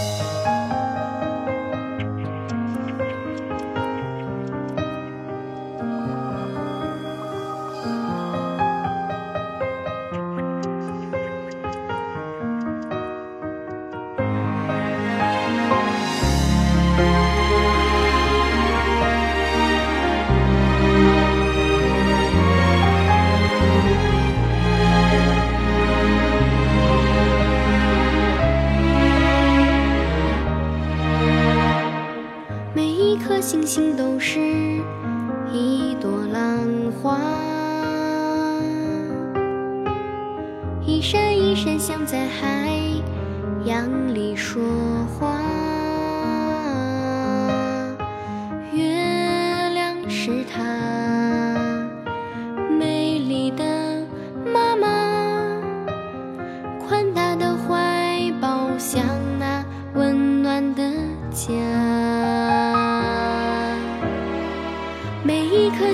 每星星都是一朵浪花，一闪一闪像在海洋里说话。月亮是她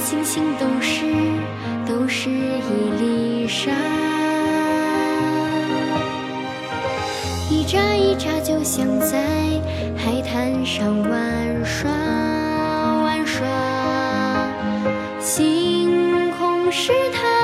星星都是都是一粒沙，一眨一眨就像在海滩上玩耍玩耍。星空是它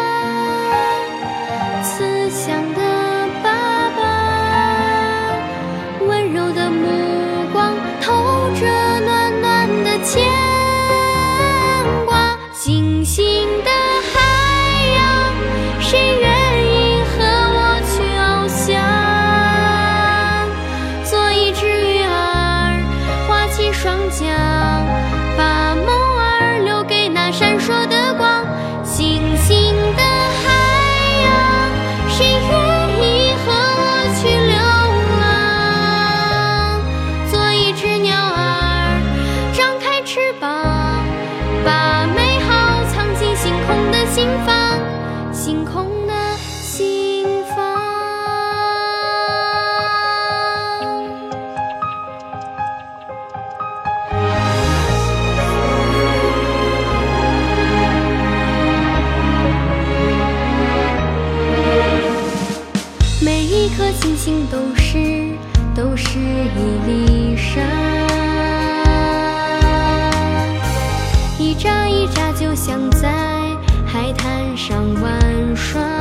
空的心房。每一颗星星都是都是一粒沙，一眨一眨就像在海滩上玩耍。